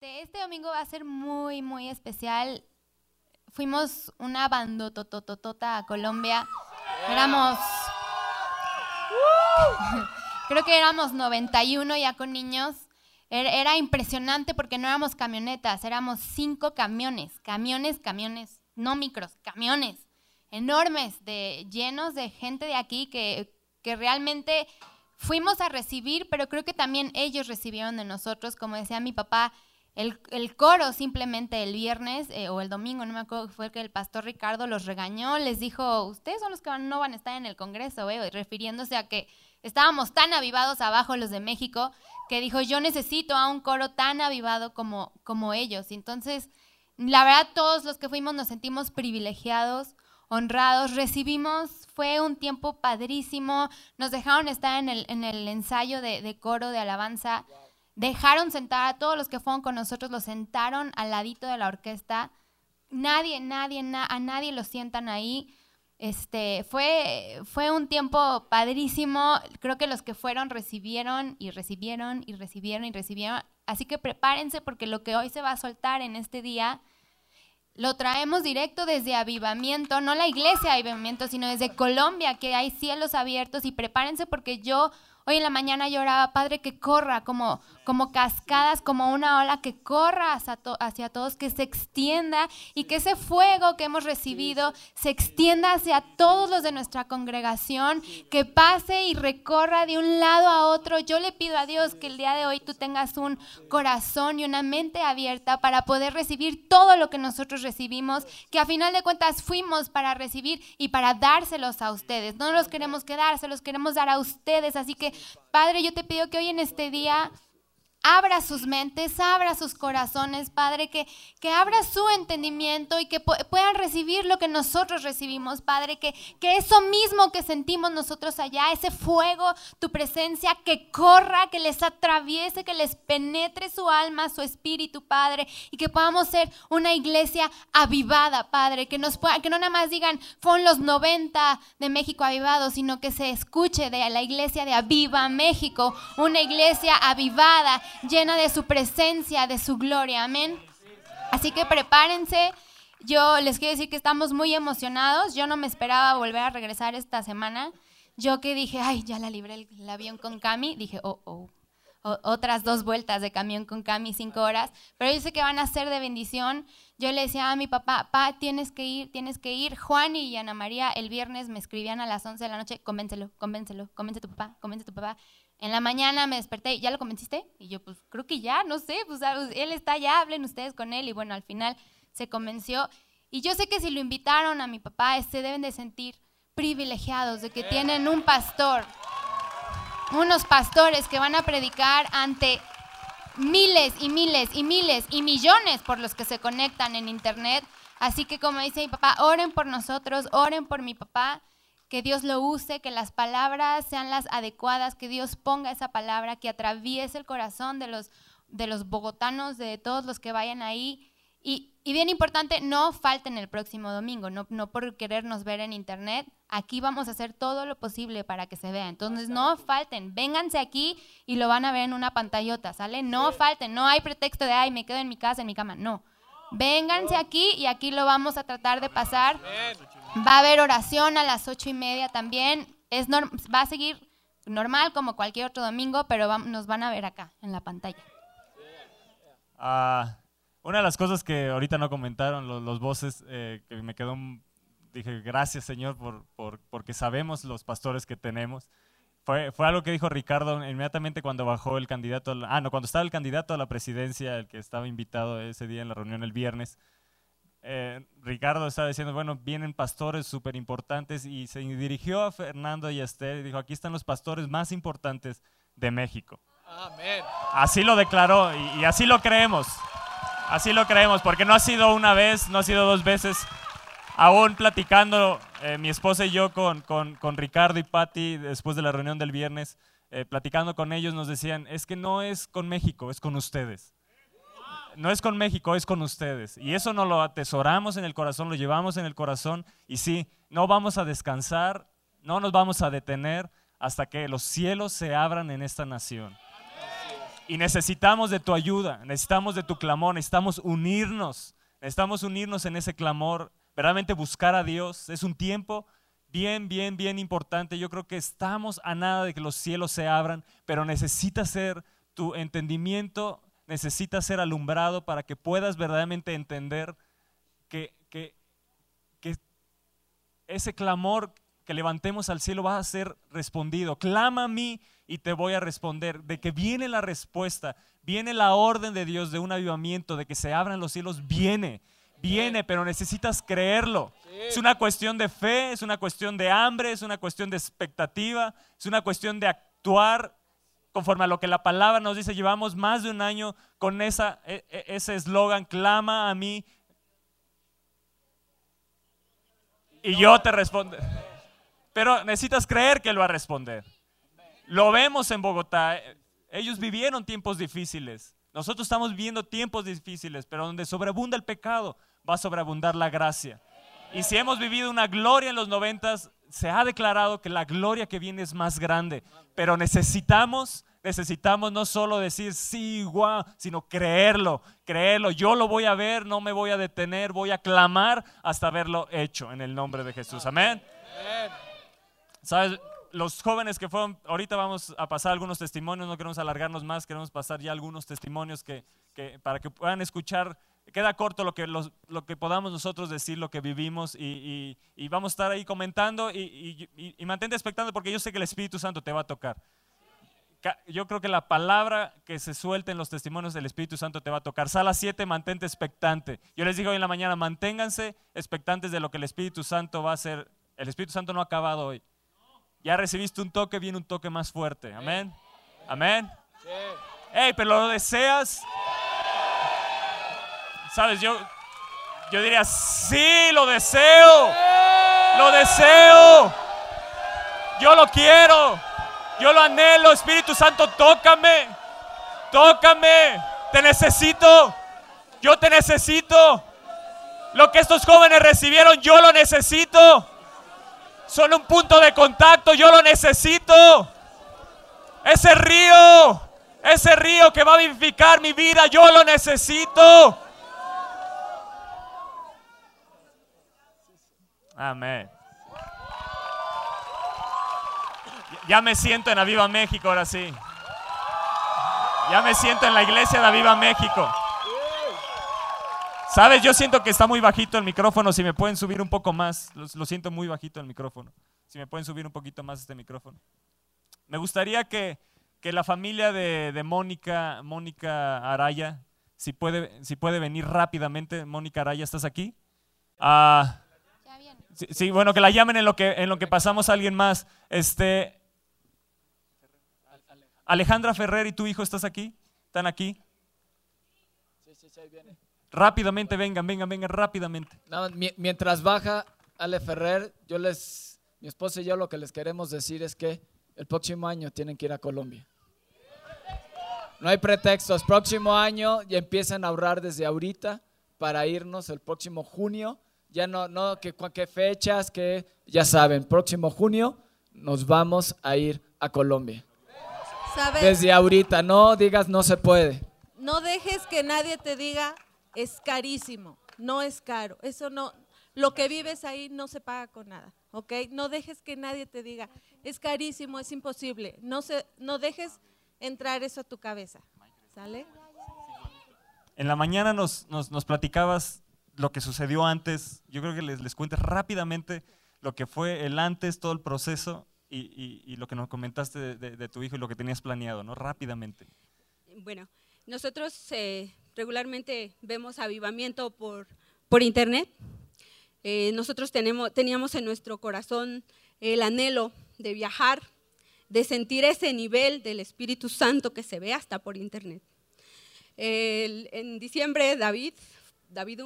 Este, este domingo va a ser muy, muy especial. Fuimos una bandotototota a Colombia. Éramos. Creo que éramos 91 ya con niños. Era, impresionante porque no éramos camionetas, éramos cinco camiones, camiones, camiones, no micros, camiones enormes, de, llenos de gente de aquí que, que realmente fuimos a recibir, pero creo que también ellos recibieron de nosotros, como decía mi papá, el, el coro simplemente el viernes eh, o el domingo, no me acuerdo, fue que el pastor Ricardo los regañó, les dijo, ustedes son los que no van a estar en el Congreso, eh", refiriéndose a que estábamos tan avivados abajo los de México, que dijo, yo necesito a un coro tan avivado como, como ellos. Entonces, la verdad, todos los que fuimos nos sentimos privilegiados honrados, recibimos, fue un tiempo padrísimo, nos dejaron estar en el, en el ensayo de, coro, de alabanza, dejaron sentar a todos los que fueron con nosotros, los sentaron al ladito de la orquesta, nadie, nadie, a nadie lo sientan ahí. Este, fue, fue un tiempo padrísimo. Creo que los que fueron recibieron y recibieron y recibieron y recibieron. Así que prepárense porque lo que hoy se va a soltar en este día lo traemos directo desde Avivamiento, no la iglesia Avivamiento, sino desde Colombia, que hay cielos abiertos y prepárense porque yo Hoy en la mañana lloraba, Padre, que corra como, como cascadas, como una ola que corra hacia, hacia, todos, que se extienda y que ese fuego que hemos recibido se extienda hacia todos los de nuestra congregación, que pase y recorra de un lado a otro. Yo le pido a Dios que el día de hoy tú tengas un corazón y una mente abierta para poder recibir todo lo que nosotros recibimos, que a final de cuentas fuimos para recibir y para dárselos a ustedes. No los queremos quedar, se los queremos dar a ustedes. Así que Padre, yo te pido que hoy en este día abra sus mentes, abra sus corazones, Padre, que, que abra su entendimiento y que puedan recibir lo que nosotros recibimos, Padre, que, que eso mismo que sentimos nosotros allá, ese fuego, tu presencia, que corra, que les atraviese, que les penetre su alma, su espíritu, Padre, y que podamos ser una iglesia avivada, Padre, que, nos pueda, que no nada más digan, fueron los 90 de México avivados, sino que se escuche de la iglesia de Aviva México, una iglesia avivada llena de su presencia, de su gloria. Amén. Así que prepárense. Yo les quiero decir que estamos muy emocionados. Yo no me esperaba volver a regresar esta semana. Yo que dije, ay, ya la libré el, avión con Cami, dije, oh, oh, otras dos vueltas de camión con Cami, cinco horas, pero yo sé que van a ser de bendición. Yo le decía a mi papá, pa, tienes que ir, tienes que ir. Juan y Ana María el viernes me escribían a las 11 de la noche, convéncelo, convéncelo, convence a tu papá, convence a tu papá. En la mañana me desperté, ¿ya lo convenciste? Y yo, pues creo que ya, no sé, pues él está ya, hablen ustedes con él. Y bueno, al final se convenció. Y yo sé que si lo invitaron a mi papá, se deben de sentir privilegiados de que tienen un pastor, unos pastores que van a predicar ante miles y miles y miles y millones por los que se conectan en internet. Así que como dice mi papá, oren por nosotros, oren por mi papá que Dios lo use, que las palabras sean las adecuadas, que Dios ponga esa palabra, que atraviese el corazón de los, de los bogotanos, de todos los que vayan ahí. Y, bien importante, no falten el próximo domingo, no, no por querernos ver en internet. Aquí vamos a hacer todo lo posible para que se vea. Entonces, no falten, vénganse aquí y lo van a ver en una pantallota, ¿sale? No falten, no hay pretexto de, ay, me quedo en mi casa, en mi cama. No. Vénganse aquí y aquí lo vamos a tratar de pasar. Va a haber oración a las ocho y media también. Es va a seguir normal como cualquier otro domingo, pero nos van a ver acá en la pantalla. Ah, una de las cosas que ahorita no comentaron los, voces, eh, que me quedó, dije, gracias Señor por, por, porque sabemos los pastores que tenemos. Fue, fue, algo que dijo Ricardo inmediatamente cuando bajó el candidato, ah, no, cuando estaba el candidato a la presidencia, el que estaba invitado ese día en la reunión el viernes. Eh, Ricardo estaba diciendo, bueno, vienen pastores súper importantes y se dirigió a Fernando y a Esther y dijo, aquí están los pastores más importantes de México. Así lo declaró y, así lo creemos. Así lo creemos, porque no ha sido una vez, no ha sido dos veces. Aún platicando eh, mi esposa y yo con, con, Ricardo y Patti después de la reunión del viernes, eh, platicando con ellos nos decían, es que no es con México, es con ustedes no es con México, es con ustedes. Y eso no lo atesoramos en el corazón, lo llevamos en el corazón. Y sí, no vamos a descansar, no nos vamos a detener hasta que los cielos se abran en esta nación. Y necesitamos de tu ayuda, necesitamos de tu clamor, necesitamos unirnos, necesitamos unirnos en ese clamor, verdaderamente buscar a Dios. Es un tiempo bien, bien, bien importante. Yo creo que estamos a nada de que los cielos se abran, pero necesita ser tu entendimiento, necesita ser alumbrado para que puedas verdaderamente entender que, que, que ese clamor que levantemos al cielo va a ser respondido. Clama a mí y te voy a responder. De que viene la respuesta, viene la orden de Dios de un avivamiento, de que se abran los cielos, viene viene, pero necesitas creerlo. Es una cuestión de fe, es una cuestión de hambre, es una cuestión de expectativa, es una cuestión de actuar conforme a lo que la palabra nos dice. Llevamos más de un año con esa, e, e, ese eslogan, clama a mí y yo te respondo. Pero necesitas creer que Él va a responder. Lo vemos en Bogotá. Ellos vivieron tiempos difíciles. Nosotros estamos viviendo tiempos difíciles, pero donde sobreabunda el pecado, va a sobreabundar la gracia. Y si hemos vivido una gloria en los noventas, se ha declarado que la gloria que viene es más grande. Pero necesitamos, necesitamos no solo decir sí, guau, sino creerlo, creerlo. Yo lo voy a ver, no me voy a detener, voy a clamar hasta verlo hecho en el nombre de Jesús. Amén. ¿Sabes? Los jóvenes que fueron, ahorita vamos a pasar algunos testimonios, no queremos alargarnos más, queremos pasar ya algunos testimonios que, que para que puedan escuchar queda corto lo que, lo que podamos nosotros decir, lo que vivimos y, vamos a estar ahí comentando y, mantente expectante porque yo sé que el Espíritu Santo te va a tocar. Yo creo que la palabra que se suelta en los testimonios del Espíritu Santo te va a tocar. Sala 7, mantente expectante. Yo les digo hoy en la mañana, manténganse expectantes de lo que el Espíritu Santo va a hacer. El Espíritu Santo no ha acabado hoy. Ya recibiste un toque, viene un toque más fuerte. Amén. Amén. Hey, pero lo deseas. ¿Sabes? Yo, yo diría, sí, lo deseo. Lo deseo. Yo lo quiero. Yo lo anhelo. Espíritu Santo, tócame. Tócame. Te necesito. Yo te necesito. Lo que estos jóvenes recibieron, yo lo necesito. Son un punto de contacto, yo lo necesito. Ese río, ese río que va a vivificar mi vida, yo lo necesito. Amén. Ya me siento en Aviva México ahora sí. Ya me siento en la iglesia de Aviva México. ¿Sabes? Yo siento que está muy bajito el micrófono. Si me pueden subir un poco más. Lo, siento muy bajito el micrófono. Si me pueden subir un poquito más este micrófono. Me gustaría que, la familia de, Mónica, Mónica Araya, si puede, si puede venir rápidamente. Mónica Araya, ¿estás aquí? Ah. Sí, bueno, que la llamen en lo que, en lo que pasamos a alguien más. Este, Alejandra Ferrer y tu hijo, ¿estás aquí? ¿Están aquí? Sí, sí, sí, viene. Rápidamente, vengan, vengan, vengan, rápidamente. mientras baja Ale Ferrer, yo les, mi esposa y yo lo que les queremos decir es que el próximo año tienen que ir a Colombia. No hay pretextos. Próximo año y empiezan a ahorrar desde ahorita para irnos el próximo junio ya no, no, que, qué fechas, que ya saben, próximo junio nos vamos a ir a Colombia. Desde ahorita, no digas no se puede. No dejes que nadie te diga es carísimo, no es caro. Eso no, lo que vives ahí no se paga con nada, ¿ok? No dejes que nadie te diga es carísimo, es imposible. No, se, no dejes entrar eso a tu cabeza, ¿sale? En la mañana nos, nos, nos platicabas lo que sucedió antes. Yo creo que les, les cuentes rápidamente lo que fue el antes, todo el proceso y, lo que nos comentaste de, tu hijo y lo que tenías planeado, ¿no? Rápidamente. Bueno, nosotros eh, regularmente vemos avivamiento por, por internet. Eh, nosotros tenemos, teníamos en nuestro corazón el anhelo de viajar, de sentir ese nivel del Espíritu Santo que se ve hasta por internet. en diciembre, David, David,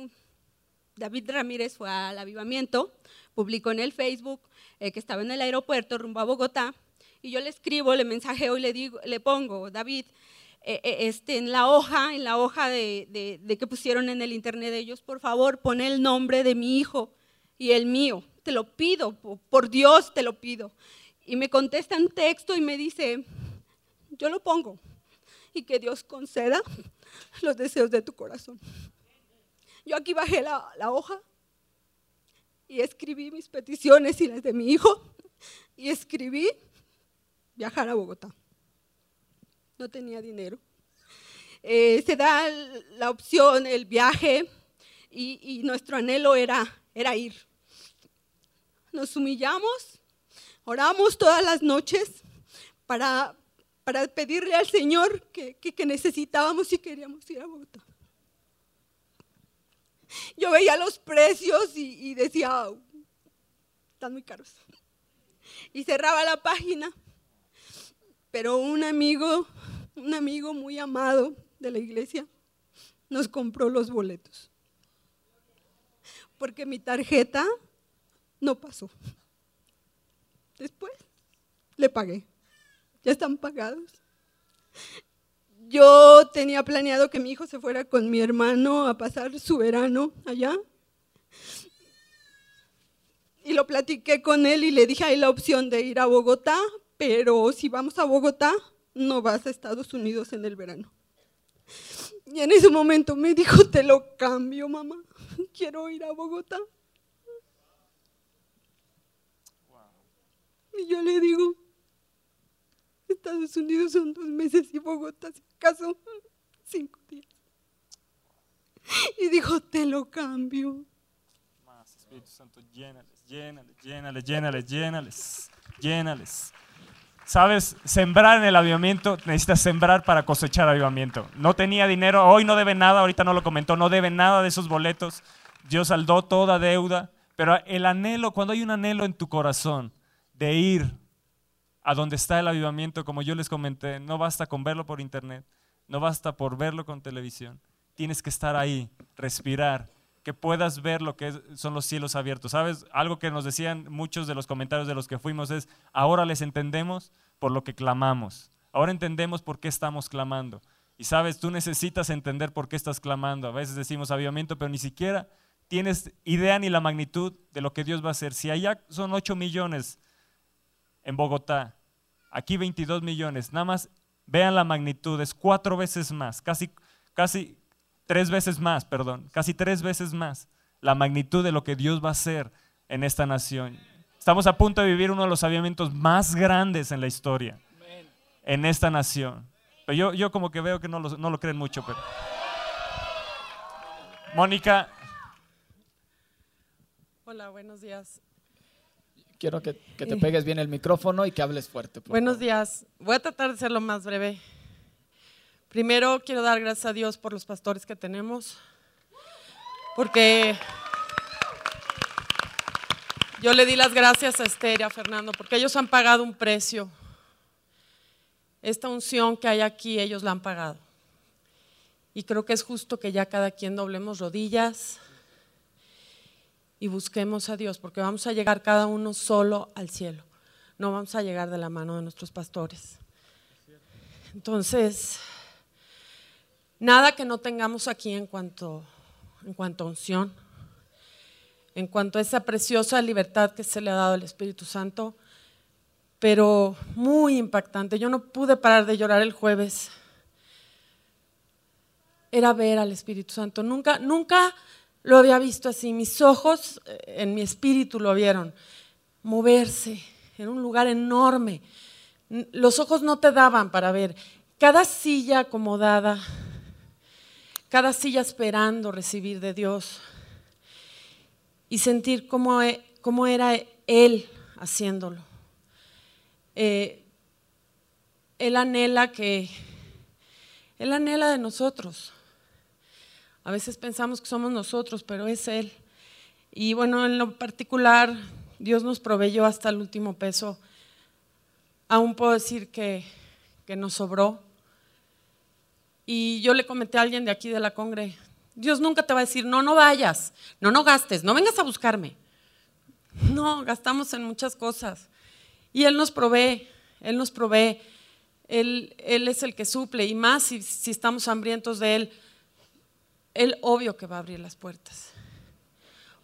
David Ramírez fue al avivamiento, publicó en el Facebook eh, que estaba en el aeropuerto rumbo a Bogotá, y yo le escribo, le mensajeo y le, digo, le pongo, David, eh, eh, este, en la hoja, en la hoja de, que pusieron en el internet de ellos, por favor, pon el nombre de mi hijo y el mío. Te lo pido, por Dios te lo pido. Y me contesta un texto y me dice, yo lo pongo. y que Dios conceda los deseos de tu corazón. Yo aquí bajé la, la hoja y escribí mis peticiones y las de mi hijo y escribí viajar a Bogotá. No tenía dinero. Eh, se da la opción, el viaje, y, nuestro anhelo era, era ir. Nos humillamos, oramos todas las noches para, para pedirle al Señor que, que- necesitábamos y queríamos ir a Bogotá. Yo veía los precios y, decía, "Au, están muy caros. Y cerraba la página. Pero un amigo, un amigo muy amado de la iglesia, nos compró los boletos. Porque mi tarjeta no pasó. Después le pagué. Ya están pagados. Yo tenía planeado que mi hijo se fuera con mi hermano a pasar su verano allá. Y lo platiqué con él y le dije, hay la opción de ir a Bogotá, pero si vamos a Bogotá, no vas a Estados Unidos en el verano. Y en ese momento me dijo, te lo cambio, mamá, quiero ir a Bogotá. Y yo le digo, Estados Unidos son dos meses y Bogotá, si acaso, cinco días. Y dijo, te lo cambio. Más, Espíritu Santo, llénales, llénales, llénales, llénales, llénales, llénales. Sabes, sembrar en el avivamiento, necesitas sembrar para cosechar avivamiento. No tenía dinero, hoy no debe nada, ahorita no lo comentó, no debe nada de esos boletos. Dios saldó toda deuda, pero el anhelo, cuando hay un anhelo en tu corazón de ir a donde está el avivamiento, como yo les comenté, no basta con verlo por internet, no basta por verlo con televisión. Tienes que estar ahí, respirar, que puedas ver lo que son los cielos abiertos. ¿Sabes? Algo que nos decían muchos de los comentarios de los que fuimos es, ahora les entendemos por lo que clamamos. Ahora entendemos por qué estamos clamando. Y sabes, tú necesitas entender por qué estás clamando. A veces decimos avivamiento, pero ni siquiera tienes idea ni la magnitud de lo que Dios va a hacer. Si allá son 8 millones en Bogotá, aquí 22 millones, nada más vean la magnitud, es cuatro veces más, casi, casi tres veces más, perdón, casi tres veces más la magnitud de lo que Dios va a hacer en esta nación. Estamos a punto de vivir uno de los avivamientos más grandes en la historia, en esta nación. Pero yo, yo como que veo que no lo, no lo creen mucho, pero... Mónica, Hola, buenos días. Quiero que, que te pegues bien el micrófono y que hables fuerte. Buenos favor. días. Voy a tratar de ser lo más breve. Primero quiero dar gracias a Dios por los pastores que tenemos, porque yo le di las gracias a Esther y a Fernando, porque ellos han pagado un precio. Esta unción que hay aquí, ellos la han pagado. Y creo que es justo que ya cada quien doblemos rodillas y busquemos a Dios, porque vamos a llegar cada uno solo al cielo. No vamos a llegar de la mano de nuestros pastores. Entonces, nada que no tengamos aquí en cuanto, en cuanto a unción, en cuanto a esa preciosa libertad que se le ha dado al Espíritu Santo, pero muy impactante. Yo no pude parar de llorar el jueves. Era ver al Espíritu Santo. Nunca, nunca lo había visto así. Mis ojos eh, en mi espíritu lo vieron. Moverse en un lugar enorme. Los ojos no te daban para ver. Cada silla acomodada, cada silla esperando recibir de Dios y sentir cómo, e- cómo era Él haciéndolo. Eh, él anhela que, Él anhela de nosotros. A veces pensamos que somos nosotros, pero es Él. Y bueno, en lo particular, Dios nos proveyó hasta el último peso. Aún puedo decir que, que nos sobró. Y yo le comenté a alguien de aquí de la congre, Dios nunca te va a decir, no, no vayas, no, no gastes, no vengas a buscarme. No, gastamos en muchas cosas. Y Él nos provee, Él nos provee. Él, él es el que suple, y más si, si estamos hambrientos de Él, Él obvio que va a abrir las puertas.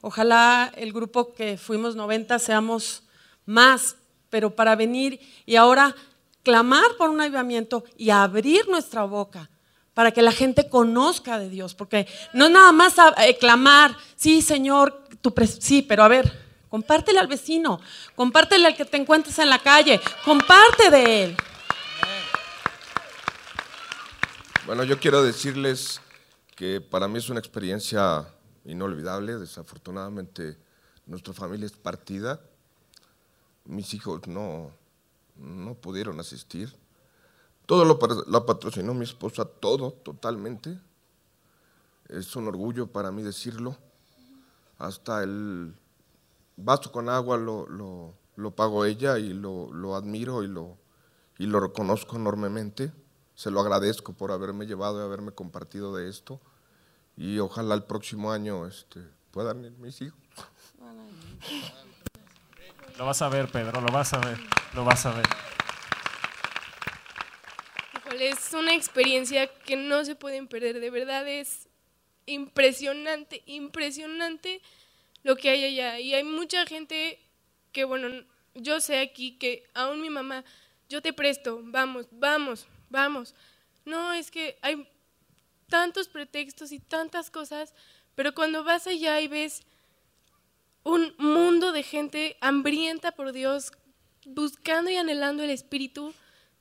Ojalá el grupo que fuimos 90 seamos más, pero para venir y ahora clamar por un avivamiento y abrir nuestra boca para que la gente conozca de Dios, porque no es nada más eh, clamar, sí, Señor, tu sí, pero a ver, compártele al vecino, compártele al que te encuentres en la calle, comparte de él. Bueno, yo quiero decirles que para mí es una experiencia inolvidable. Desafortunadamente, nuestra familia es partida. Mis hijos no, no pudieron asistir. Todo lo, lo patrocinó mi esposa, todo, totalmente. Es un orgullo para mí decirlo. Hasta el vaso con agua lo, lo, lo pago ella y lo, lo admiro y lo, y lo reconozco enormemente. Se lo agradezco por haberme llevado y haberme compartido de esto. Y ojalá el próximo año este, puedan ir mis hijos. Lo vas a ver, Pedro, lo vas a ver, lo vas a ver. Es una experiencia que no se pueden perder, de verdad es impresionante, impresionante lo que hay allá. Y hay mucha gente que, bueno, yo sé aquí que aún mi mamá, yo te presto, vamos, vamos, vamos. No, es que hay tantos pretextos y tantas cosas, pero cuando vas allá y ves un mundo de gente hambrienta por Dios, buscando y anhelando el Espíritu,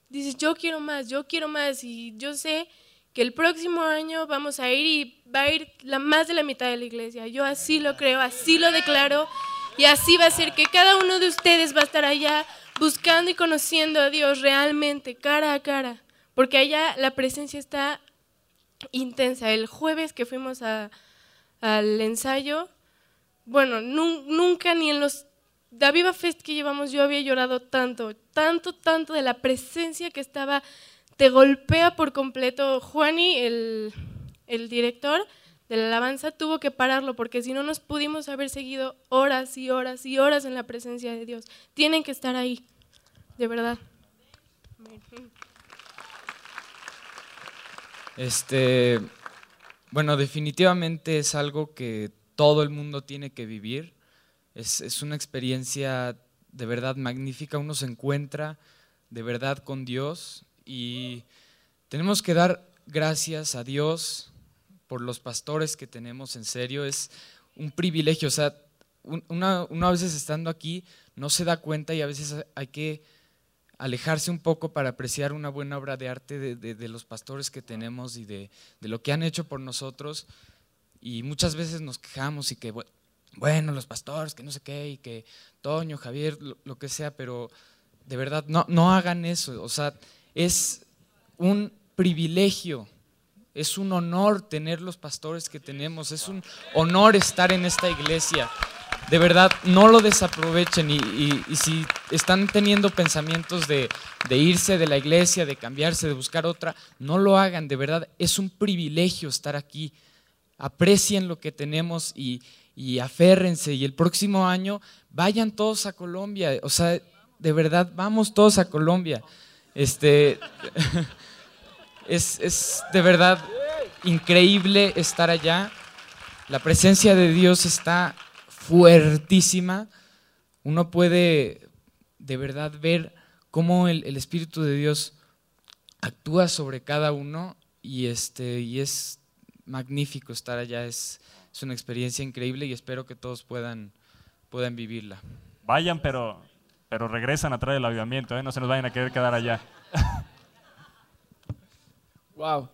dices, yo quiero más, yo quiero más, y yo sé que el próximo año vamos a ir y va a ir la, más de la mitad de la iglesia. Yo así lo creo, así lo declaro, y así va a ser que cada uno de ustedes va a estar allá buscando y conociendo a Dios realmente, cara a cara, porque allá la presencia está intensa. El jueves que fuimos al ensayo, bueno, nunca ni en los Daviva Fest que llevamos yo había llorado tanto, tanto, tanto de la presencia que estaba, te golpea por completo. Juani, el, el director de la alabanza, tuvo que pararlo porque si no nos pudimos haber seguido horas y horas y horas en la presencia de Dios. Tienen que estar ahí, de verdad. Este, bueno, definitivamente es algo que todo el mundo tiene que vivir. Es, una experiencia de verdad magnífica. Uno se encuentra de verdad con Dios y tenemos que dar gracias a Dios por los pastores que tenemos. En serio, es un privilegio. O sea, una, una veces estando aquí no se da cuenta y a veces hay que alejarse un poco para apreciar una buena obra de arte de, los pastores que tenemos y de, lo que han hecho por nosotros. Y muchas veces nos quejamos y que, bueno, los pastores, que no sé qué, y que Toño, Javier, lo, que sea, pero de verdad, no, no hagan eso. O sea, es un privilegio, es un honor tener los pastores que tenemos, es un honor estar en esta iglesia de verdad no lo desaprovechen y, si están teniendo pensamientos de, irse de la iglesia, de cambiarse, de buscar otra, no lo hagan, de verdad es un privilegio estar aquí. Aprecien lo que tenemos y, y aférrense y el próximo año vayan todos a Colombia, o sea, de verdad vamos todos a Colombia. Este, es, es de verdad increíble estar allá. La presencia de Dios está fuertísima, uno puede de verdad ver cómo el, Espíritu de Dios actúa sobre cada uno y, este, y es magnífico estar allá, es, es una experiencia increíble y espero que todos puedan, puedan vivirla. Vayan, pero, pero regresan a traer el avivamiento, ¿eh? no se nos vayan a querer quedar allá. Wow.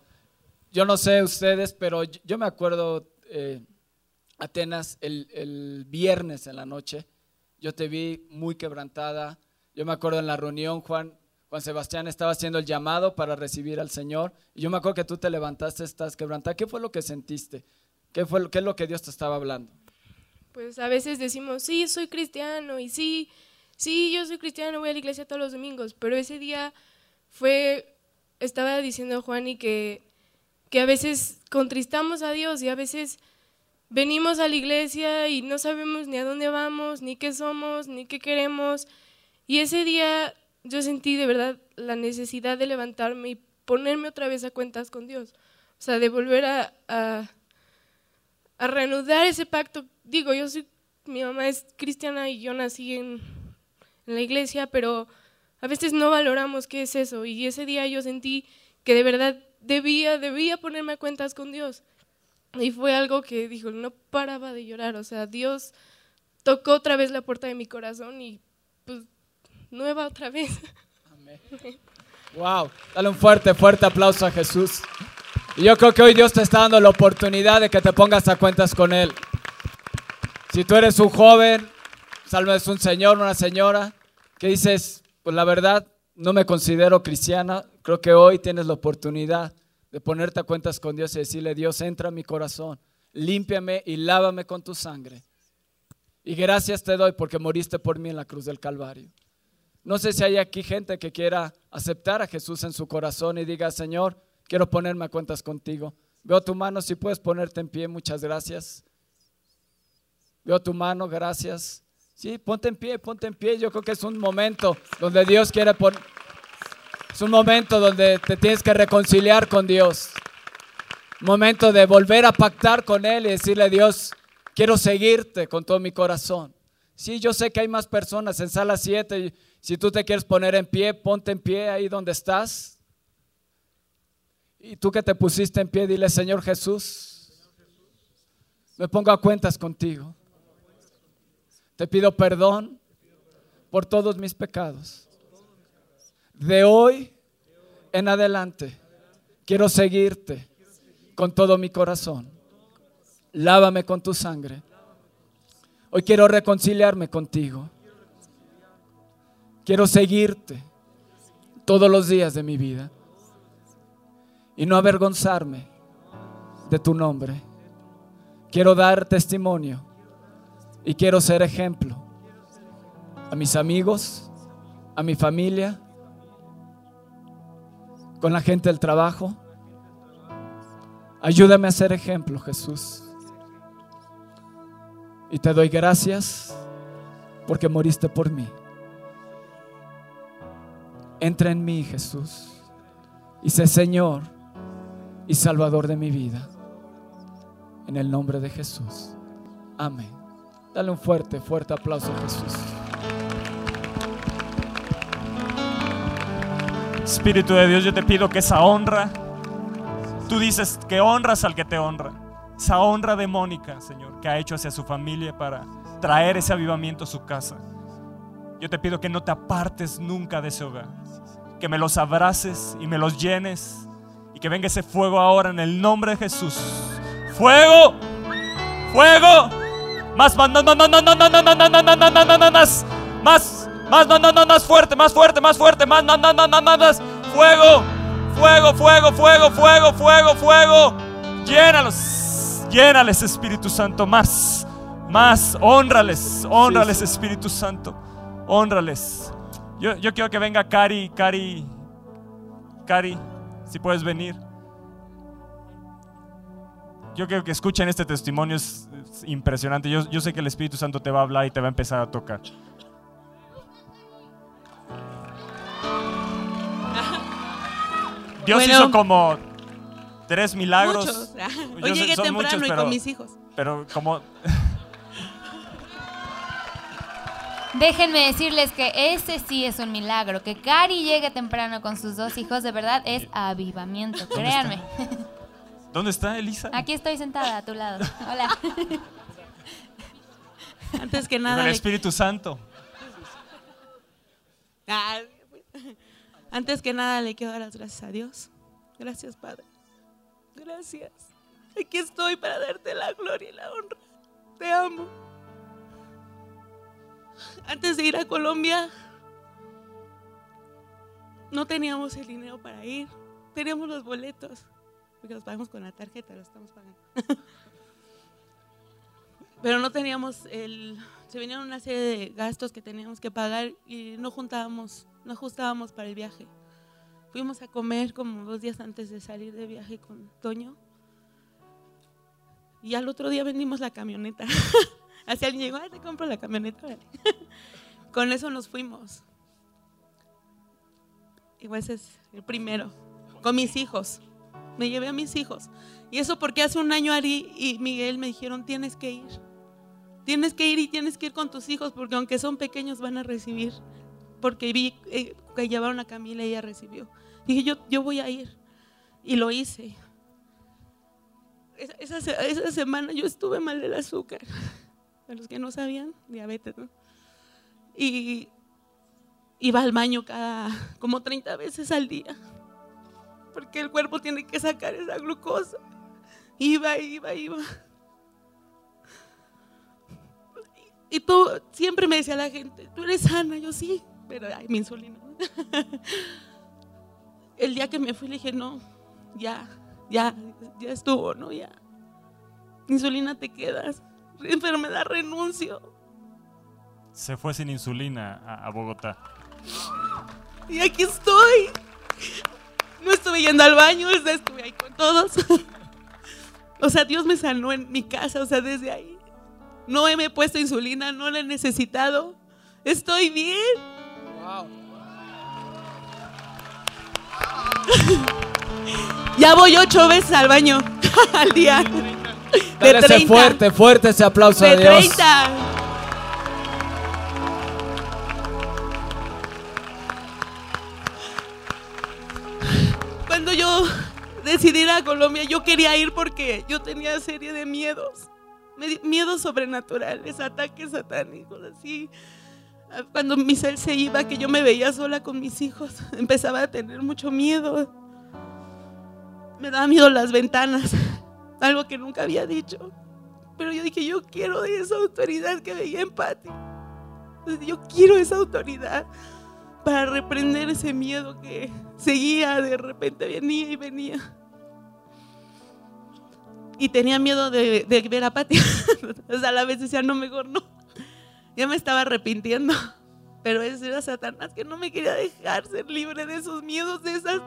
Yo no sé ustedes, pero yo me acuerdo eh, Atenas el, viernes en la noche. Yo te vi muy quebrantada. Yo me acuerdo en la reunión, Juan, Juan Sebastián estaba haciendo el llamado para recibir al Señor. Y yo me acuerdo que tú te levantaste, estás quebrantada. ¿Qué fue lo que sentiste? ¿Qué, fue, ¿Qué es lo que Dios te estaba hablando? Pues a veces decimos, sí, soy cristiano y sí, sí, yo soy cristiano, voy a la iglesia todos los domingos. Pero ese día fue, estaba diciendo Juan y que, que a veces contristamos a Dios y a veces venimos a la iglesia y no sabemos ni a dónde vamos, ni qué somos, ni qué queremos. Y ese día yo sentí de verdad la necesidad de levantarme y ponerme otra vez a cuentas con Dios. O sea, de volver a, a, reanudar ese pacto. Digo, yo soy, mi mamá es cristiana y yo nací en, la iglesia, pero a veces no valoramos qué es eso. Y ese día yo sentí que de verdad debía, debía ponerme a cuentas con Dios. Y fue algo que dijo, no paraba de llorar. O sea, Dios tocó otra vez la puerta de mi corazón y pues nueva otra vez. Wow, dale un fuerte, fuerte aplauso a Jesús. Yo creo que hoy Dios te está dando la oportunidad de que te pongas a cuentas con Él. Si tú eres un joven, tal vez un señor, una señora, que dices, pues la verdad, no me considero cristiana, creo que hoy tienes la oportunidad de ponerte a cuentas con Dios y decirle, Dios, entra en mi corazón, límpiame y lávame con tu sangre. Y gracias te doy porque moriste por mí en la cruz del Calvario. No sé si hay aquí gente que quiera aceptar a Jesús en su corazón y diga, Señor, quiero ponerme a cuentas contigo. Veo tu mano, si puedes ponerte en pie, muchas gracias. Veo tu mano, gracias. Sí, ponte en pie, ponte en pie. Yo creo que es un momento donde Dios quiere poner... Es un momento donde te tienes que reconciliar con Dios. Momento de volver a pactar con Él y decirle, Dios, quiero seguirte con todo mi corazón. Sí, yo sé que hay más personas en sala 7 si tú te quieres poner en pie, ponte en pie ahí donde estás. Y tú que te pusiste en pie, dile, Señor Jesús, me pongo a cuentas contigo. Te pido perdón por todos mis pecados. De hoy en adelante, quiero seguirte con todo mi corazón. Lávame con tu sangre. Hoy quiero reconciliarme contigo. Quiero seguirte todos los días de mi vida y no avergonzarme de tu nombre. Quiero dar testimonio y quiero ser ejemplo a mis amigos, a mi familia, con la gente del trabajo. Ayúdame a ser ejemplo, Jesús. Y te doy gracias porque moriste por mí. Entra en mí, Jesús, y sé Señor y Salvador de mi vida. En el nombre de Jesús. Amén. Dale un fuerte, fuerte aplauso a Jesús. Espíritu de Dios, yo te pido que esa honra, tú dices que honras al que te honra, esa honra de Mónica, Señor, que ha hecho hacia su familia para traer ese avivamiento a su casa. Yo te pido que no te apartes nunca de ese hogar, que me los abraces y me los llenes que venga ese fuego ahora en el nombre de Jesús. Fuego, fuego, más, más, más, más, más, más fuerte, más fuerte, más fuerte, más, más, fuego, fuego, fuego, fuego, fuego, fuego, fuego. Llénalos, llénales Espíritu Santo, más, más, honrales, honrales Espíritu Santo, honrales. Yo, yo quiero que venga Cari, Cari, Cari si puedes venir. Yo quiero que escuchen este testimonio, es, es impresionante. Yo, yo sé que el Espíritu Santo te va a hablar y te va a empezar a tocar. Dios Bueno. hizo como tres milagros. Muchos. Hoy llegué temprano muchos, y con mis hijos. Pero como Déjenme decirles que ese sí es un milagro. Que Cari llegue temprano con sus dos hijos, de verdad es avivamiento. Créanme. ¿Dónde está Elisa? Aquí estoy sentada a tu lado. Hola. Antes que Con nada, el le- Espíritu Santo. Ah, antes que nada le quiero dar las gracias a Dios. Gracias, Padre. Gracias. Aquí estoy para darte la gloria y la honra. Te amo. Antes de ir a Colombia, no teníamos el dinero para ir. Teníamos los boletos. Porque los pagamos con la tarjeta, los estamos pagando. Pero no teníamos el... Se vinieron una serie de gastos que teníamos que pagar y no juntábamos, no ajustábamos para el viaje. Fuimos a comer como dos días antes de salir de viaje con Toño. Y al otro día vendimos la camioneta. Así alguien llegó, "Ay, te compro la camioneta. órale". con eso nos fuimos. Igual ese es el primero. Con mis hijos. Me llevé a mis hijos. Y eso porque hace un año Ari y Miguel me dijeron, tienes que ir. Tienes que ir y tienes que ir con tus hijos porque aunque son pequeños van a recibir porque vi eh, que llevaron a Camila y ella recibió. Dije, yo, yo voy a ir. Y lo hice. Esa, esa semana yo estuve mal del azúcar. Los que no sabían, diabetes. Y iba al baño cada como 30 veces al día. Porque el cuerpo tiene que sacar esa glucosa. Iba, iba, iba. Y tú siempre me decía la gente, tú eres sana, yo sí, pero ay, mi insulina. El día que me fui le dije, no, ya, ya, ya estuvo, ¿no? Ya. Insulina te quedas. Enfermedad renuncio. Se fue sin insulina a, a Bogotá. Y aquí estoy. No estuve yendo al baño, estuve ahí con todos. O sea, Dios me sanó en mi casa, o sea, desde ahí. No me he puesto insulina, no la he necesitado. Estoy bien. Ya voy ocho veces al baño al día. De Dale ese 30. fuerte, fuerte ese aplauso De a Dios. 30. Cuando yo decidí ir a Colombia, yo quería ir porque yo tenía serie de miedos. Miedos sobrenaturales, ataques satánicos, así. Cuando Misael se iba, que yo me veía sola con mis hijos, empezaba a tener mucho miedo. Me daba miedo las ventanas, algo que nunca había dicho. Pero yo dije, yo quiero esa autoridad que veía en. Entonces, Yo quiero esa autoridad para reprender ese miedo que seguía, de repente venía y venía. Y tenía miedo de, de ver a Patti. o sea, a la vez decía, no, mejor no. Ya me estaba arrepintiendo. Pero ese era Satanás que no me quería dejar ser libre de esos miedos, de esas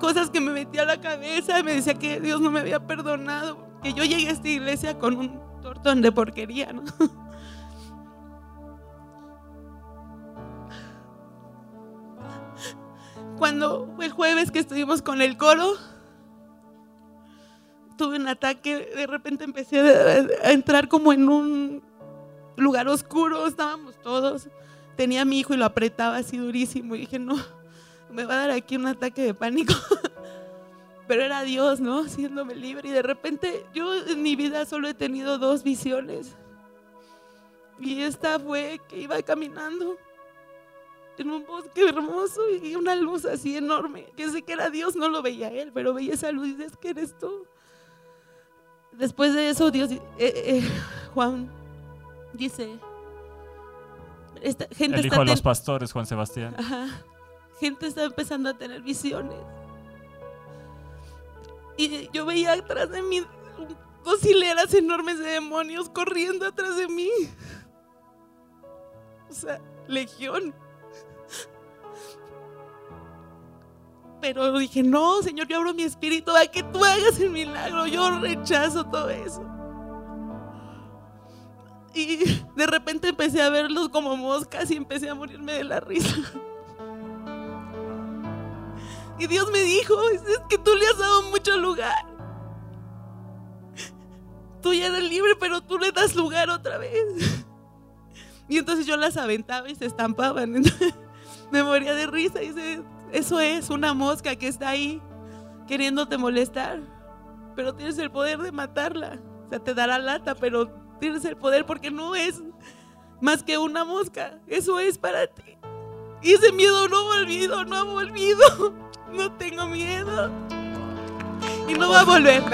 cosas que me metía a la cabeza. Me decía que Dios no me había perdonado. Que yo llegué a esta iglesia con un tortón de porquería, ¿no? Cuando fue el jueves que estuvimos con el coro, tuve un ataque, de repente empecé a, a entrar como en un lugar oscuro, estábamos todos, tenía a mi hijo y lo apretaba así durísimo y dije, no, me va a dar aquí un ataque de pánico. Pero era Dios, ¿no? Haciéndome libre y de repente yo en mi vida solo he tenido dos visiones. Y esta fue que iba caminando en un bosque hermoso y una luz así enorme, que sé que era Dios, no lo veía él, pero veía esa luz y dices que eres tú. Después de eso, Dios, eh, eh, Juan dice, esta gente El hijo está de los pastores, Juan Sebastián. Ajá. Gente está empezando a tener visiones. Y yo veía atrás de mí dos hileras enormes de demonios corriendo atrás de mí. O sea, legión. Pero dije, no, Señor, yo abro mi espíritu a que tú hagas el milagro. Yo rechazo todo eso. Y de repente empecé a verlos como moscas y empecé a morirme de la risa. Y Dios me dijo, es que tú le has dado mucho lugar. Tú ya eres libre, pero tú le das lugar otra vez. Y entonces yo las aventaba y se estampaban. Me moría de risa y dice, eso es una mosca que está ahí queriéndote molestar. Pero tienes el poder de matarla. O sea, te dará lata, pero tienes el poder porque no es más que una mosca. Eso es para ti. Y ese miedo no ha volvido, no ha volvido. No tengo miedo. Y no va a volver.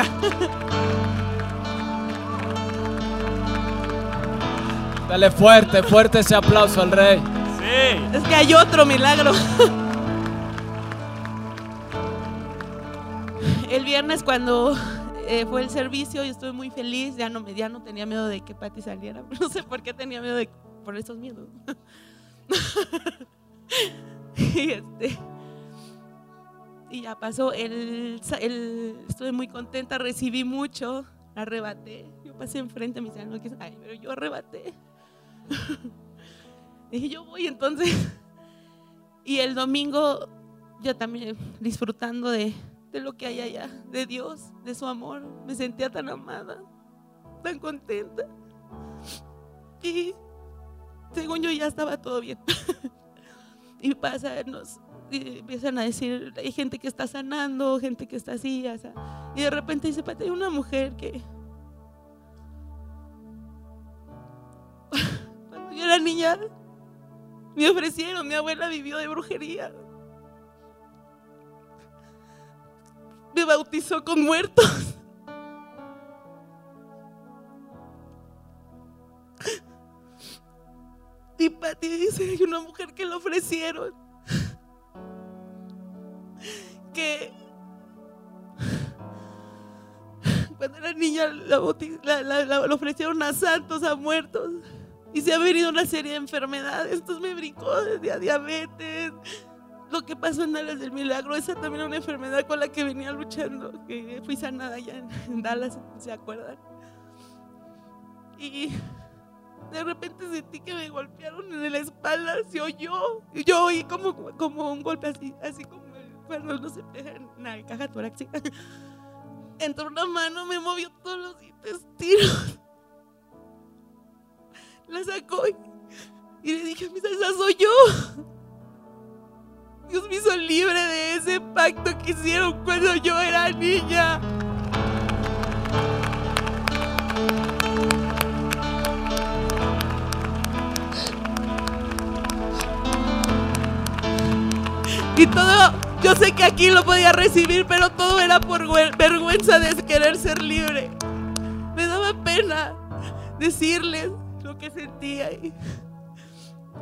Dale fuerte, fuerte ese aplauso al rey. Sí. Es que hay otro milagro. El viernes cuando eh, fue el servicio y estuve muy feliz, ya no, ya no tenía miedo de que Patty saliera. No sé por qué tenía miedo de, por esos miedos. y, este, y ya pasó, el, estuve muy contenta, recibí mucho, arrebaté. Yo pasé enfrente, me decían, no ay, pero yo arrebaté. Dije, yo voy entonces. Y el domingo, yo también disfrutando de, de lo que hay allá, de Dios, de su amor. Me sentía tan amada, tan contenta. Y según yo ya estaba todo bien. y pasa, empiezan a decir, hay gente que está sanando, gente que está así, y de repente dice, Pati, hay una mujer que cuando yo era niña me ofrecieron, mi abuela vivió de brujería. Me bautizó con muertos. Y Pati dice, hay una mujer que le ofrecieron. Que cuando era niña la, ofrecieron a santos, a muertos. Y se ha venido una serie de enfermedades. Entonces me brincó desde diabetes. Lo que pasó en Dallas del Milagro, esa también era una enfermedad con la que venía luchando, fui sanada ya en, Dallas, ¿se acuerdan? Y de repente sentí que me golpearon en la espalda, se oyó. Yo oí como, como un golpe así, así como cuando uno se pega en la caja torácica. Entró una mano, me movió todos los intestinos. La sacó y, y le dije, misa, esa soy yo. Dios me hizo libre de ese pacto que hicieron cuando yo era niña. Y todo, yo sé que aquí lo podía recibir, pero todo era por güe- vergüenza de querer ser libre. Me daba pena decirles lo que sentía. Y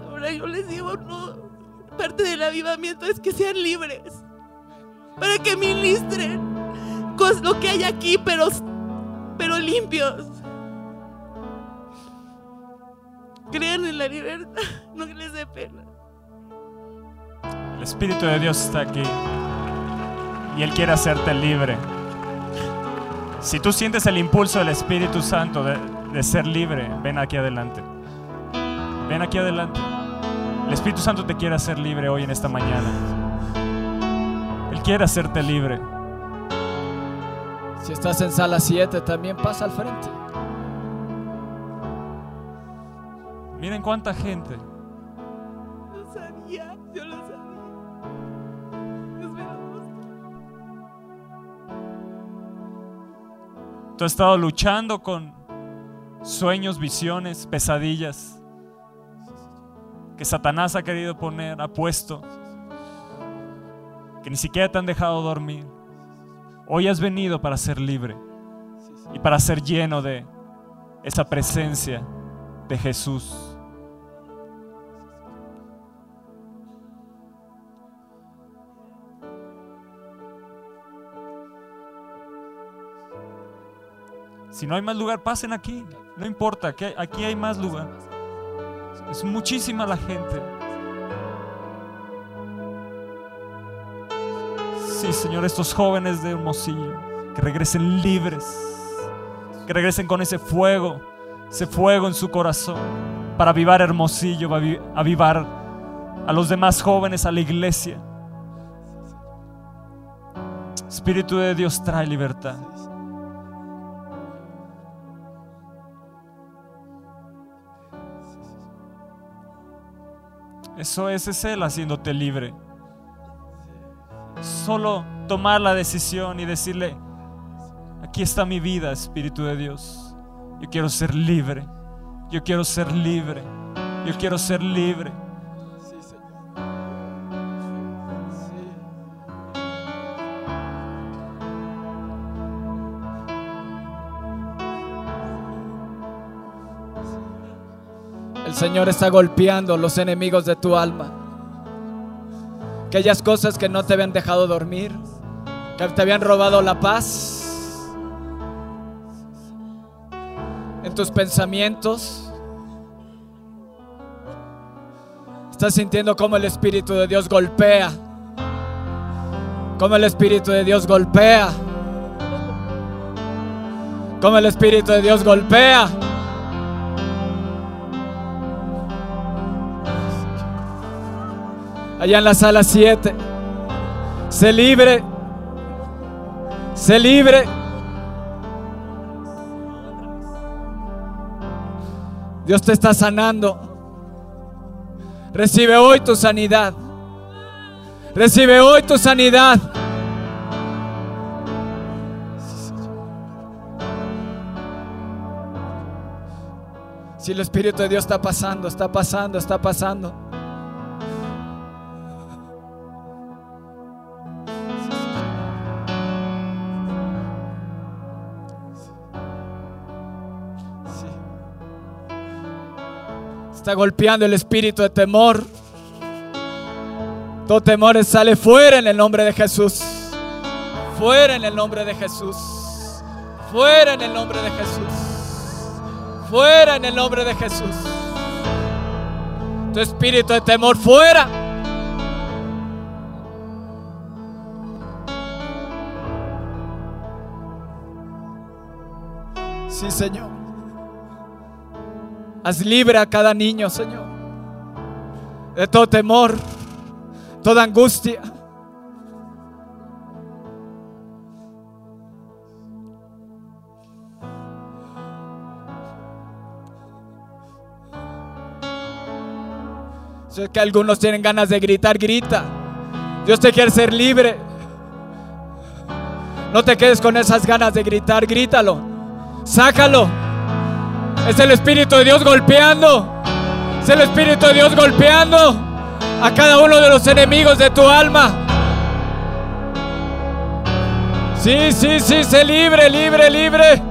ahora yo les digo, no, parte del avivamiento es que sean libres. Para que ministren cos- lo que hay aquí, pero, pero limpios. Crean en la libertad, no les dé pena. El Espíritu de Dios está aquí y Él quiere hacerte libre. Si tú sientes el impulso del Espíritu Santo de, de ser libre, ven aquí adelante. Ven aquí adelante. El Espíritu Santo te quiere hacer libre hoy en esta mañana. Él quiere hacerte libre. Si estás en sala 7, también pasa al frente. Miren cuánta gente. Lo sabía, yo lo sabía. Dios me lo. Tú has estado luchando con sueños, visiones, pesadillas que Satanás ha querido poner, ha puesto, que ni siquiera te han dejado dormir. Hoy has venido para ser libre y para ser lleno de esa presencia de Jesús. Si no hay más lugar, pasen aquí. No importa, aquí, hay más lugar. Es muchísima la gente. Sí, Señor, estos jóvenes de Hermosillo, que regresen libres, que regresen con ese fuego, ese fuego en su corazón, para avivar Hermosillo, para avi- avivar a los demás jóvenes, a la iglesia. Espíritu de Dios trae libertad. Eso es, es Él haciéndote libre. Solo tomar la decisión y decirle, aquí está mi vida, Espíritu de Dios. Yo quiero ser libre. Yo quiero ser libre. Yo quiero ser libre. El Señor está golpeando los enemigos de tu alma. Aquellas cosas que no te habían dejado dormir, que te habían robado la paz en tus pensamientos. Estás sintiendo cómo el Espíritu de Dios golpea. Cómo el Espíritu de Dios golpea. Cómo el Espíritu de Dios golpea. Allá en la sala 7. Sé libre. Sé libre. Dios te está sanando. Recibe hoy tu sanidad. Recibe hoy tu sanidad. Si el Espíritu de Dios está pasando, está pasando, está pasando. Está golpeando el espíritu de temor. Todo temor sale fuera en el nombre de Jesús. Fuera en el nombre de Jesús. Fuera en el nombre de Jesús. Fuera en el nombre de Jesús. Tu espíritu de temor fuera. Sí, Señor. Haz libre a cada niño, Señor. De todo temor, toda angustia. Sé que algunos tienen ganas de gritar, grita. Dios te quiere ser libre. No te quedes con esas ganas de gritar, grítalo. Sácalo. Es el Espíritu de Dios golpeando. Es el Espíritu de Dios golpeando a cada uno de los enemigos de tu alma. Sí, sí, sí, sé libre, libre, libre.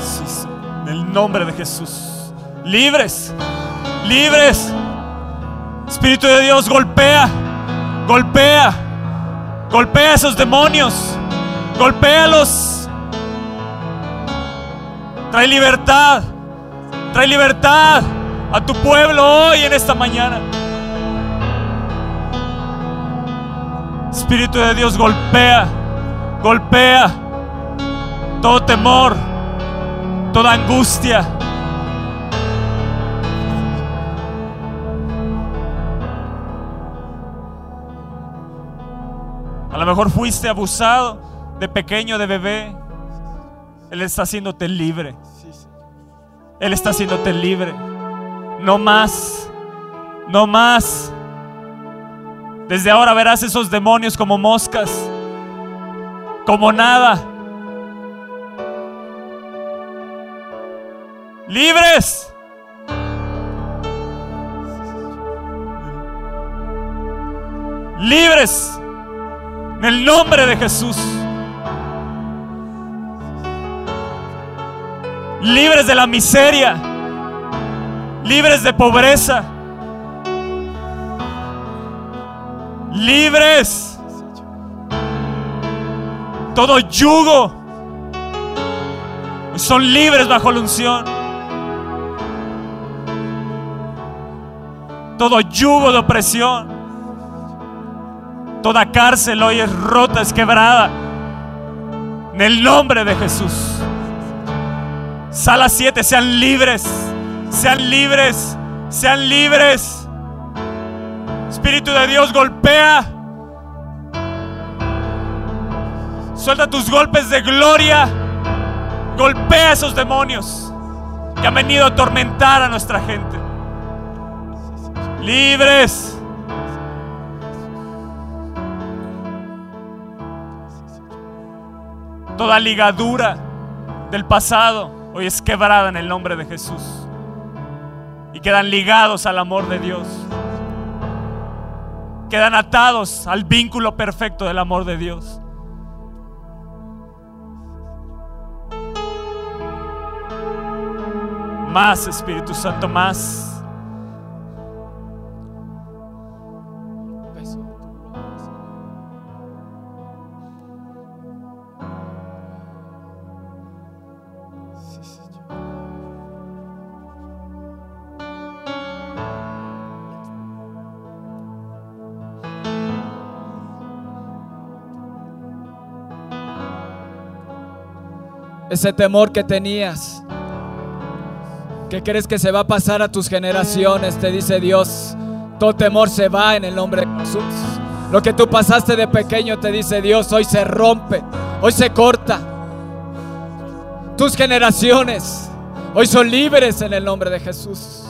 Sí, sí. En el nombre de Jesús. Libres. Libres. Espíritu de Dios, golpea. Golpea. Golpea a esos demonios. Golpéalos. Trae libertad. Trae libertad a tu pueblo hoy en esta mañana. Espíritu de Dios, golpea. Golpea todo temor, toda angustia. Lo mejor fuiste abusado de pequeño, de bebé. Él está haciéndote libre. Él está haciéndote libre. No más. No más. Desde ahora verás esos demonios como moscas. Como nada. Libres. Libres. En el nombre de Jesús. Libres de la miseria. Libres de pobreza. Libres. Todo yugo. Son libres bajo la unción. Todo yugo de opresión. Toda cárcel hoy es rota, es quebrada. En el nombre de Jesús. Sala 7, sean libres. Sean libres. Sean libres. Espíritu de Dios, golpea. Suelta tus golpes de gloria. Golpea a esos demonios que han venido a atormentar a nuestra gente. Libres. Toda ligadura del pasado hoy es quebrada en el nombre de Jesús. Y quedan ligados al amor de Dios. Quedan atados al vínculo perfecto del amor de Dios. Más Espíritu Santo, más. Ese temor que tenías, que crees que se va a pasar a tus generaciones, te dice Dios, todo temor se va en el nombre de Jesús. Lo que tú pasaste de pequeño, te dice Dios, hoy se rompe, hoy se corta. Tus generaciones Hoy son libres en el nombre de Jesús.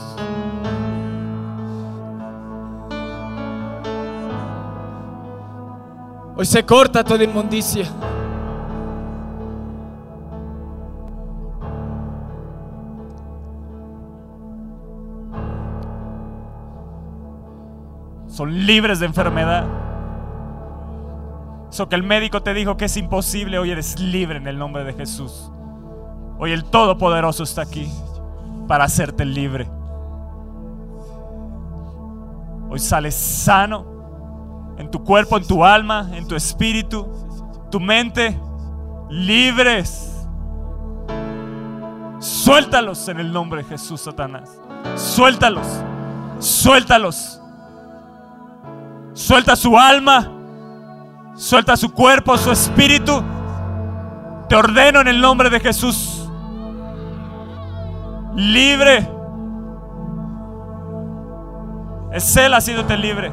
Hoy se corta toda inmundicia. Son libres de enfermedad. Eso que el médico te dijo que es imposible, hoy eres libre en el nombre de Jesús. Hoy el Todopoderoso está aquí para hacerte libre. Hoy sales sano en tu cuerpo, en tu alma, en tu espíritu, tu mente, libres. Suéltalos en el nombre de Jesús, Satanás. Suéltalos. Suéltalos. Suelta su alma. Suelta su cuerpo, su espíritu. Te ordeno en el nombre de Jesús. Libre. Es Él haciéndote libre.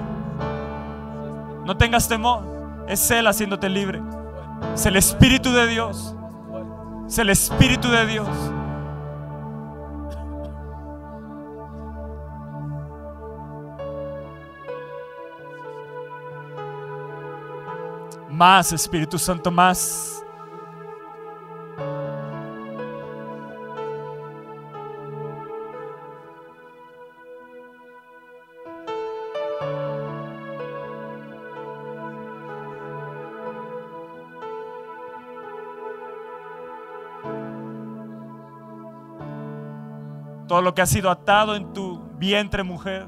No tengas temor. Es Él haciéndote libre. Es el Espíritu de Dios. Es el Espíritu de Dios. Más, Espíritu Santo, más. Todo lo que ha sido atado en tu vientre, mujer,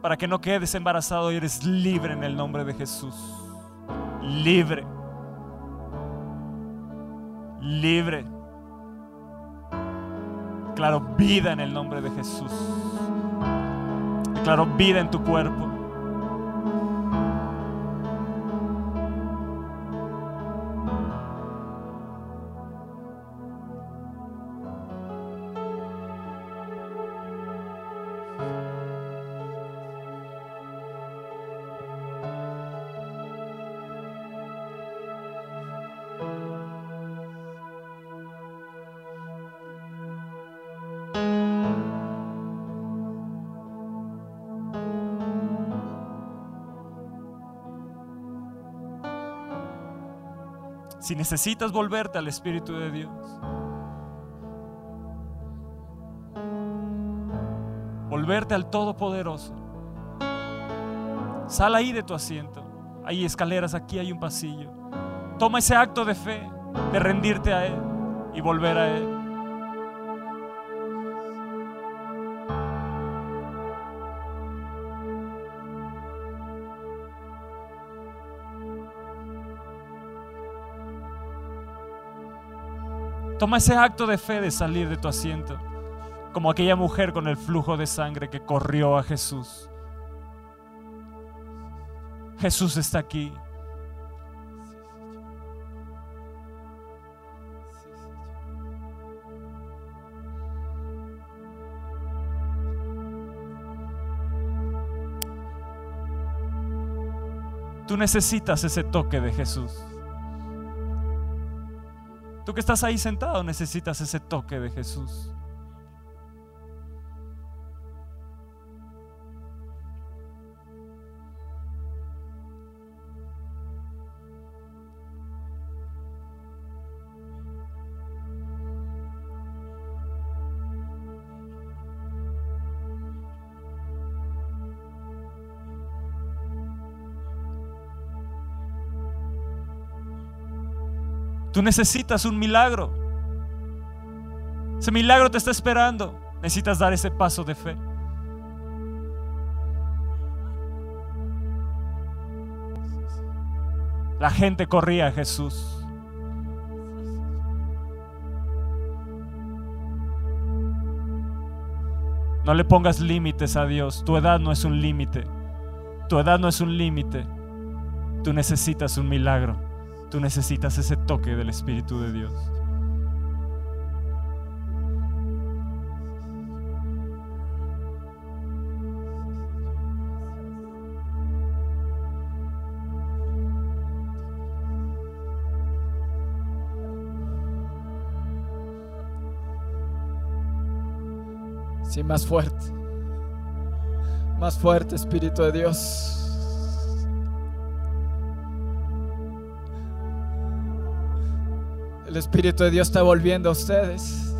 para que no quedes embarazado y eres libre en el nombre de Jesús. Libre. Libre. Declaro vida en el nombre de Jesús. Declaro vida en tu cuerpo. Si necesitas volverte al Espíritu de Dios, volverte al Todopoderoso, sal ahí de tu asiento. Hay escaleras aquí, hay un pasillo. Toma ese acto de fe, de rendirte a Él y volver a Él. Toma ese acto de fe de salir de tu asiento, como aquella mujer con el flujo de sangre que corrió a Jesús. Jesús está aquí. Tú necesitas ese toque de Jesús. Tú que estás ahí sentado necesitas ese toque de Jesús. Tú necesitas un milagro. Ese milagro te está esperando. Necesitas dar ese paso de fe. La gente corría a Jesús. No le pongas límites a Dios. Tu edad no es un límite. Tu edad no es un límite. Tú necesitas un milagro. Tú necesitas ese toque del Espíritu de Dios. Sí, más fuerte. Más fuerte, Espíritu de Dios. El Espíritu de Dios está volviendo a ustedes.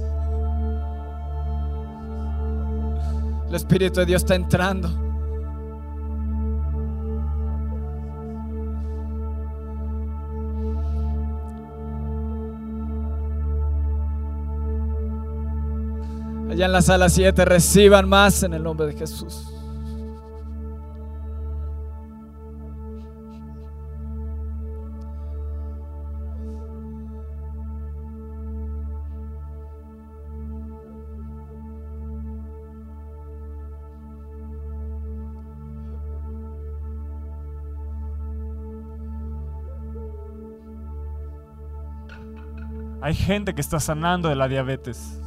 El Espíritu de Dios está entrando. Allá en la sala 7 reciban más en el nombre de Jesús. Hay gente que está sanando de la diabetes.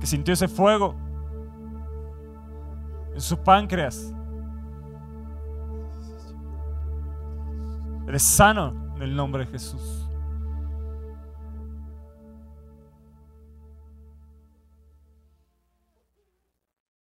Que sintió ese fuego en su páncreas. Eres sano en el nombre de Jesús.